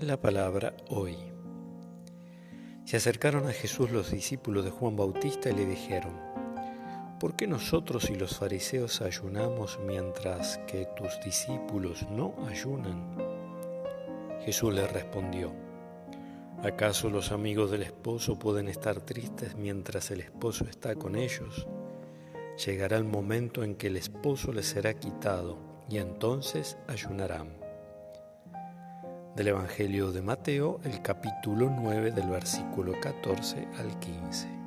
La palabra hoy. Se acercaron a Jesús los discípulos de Juan Bautista y le dijeron, ¿por qué nosotros y los fariseos ayunamos mientras que tus discípulos no ayunan? Jesús le respondió, ¿acaso los amigos del esposo pueden estar tristes mientras el esposo está con ellos? Llegará el momento en que el esposo les será quitado y entonces ayunarán. Del Evangelio de Mateo, el capítulo 9 del versículo 14 al 15.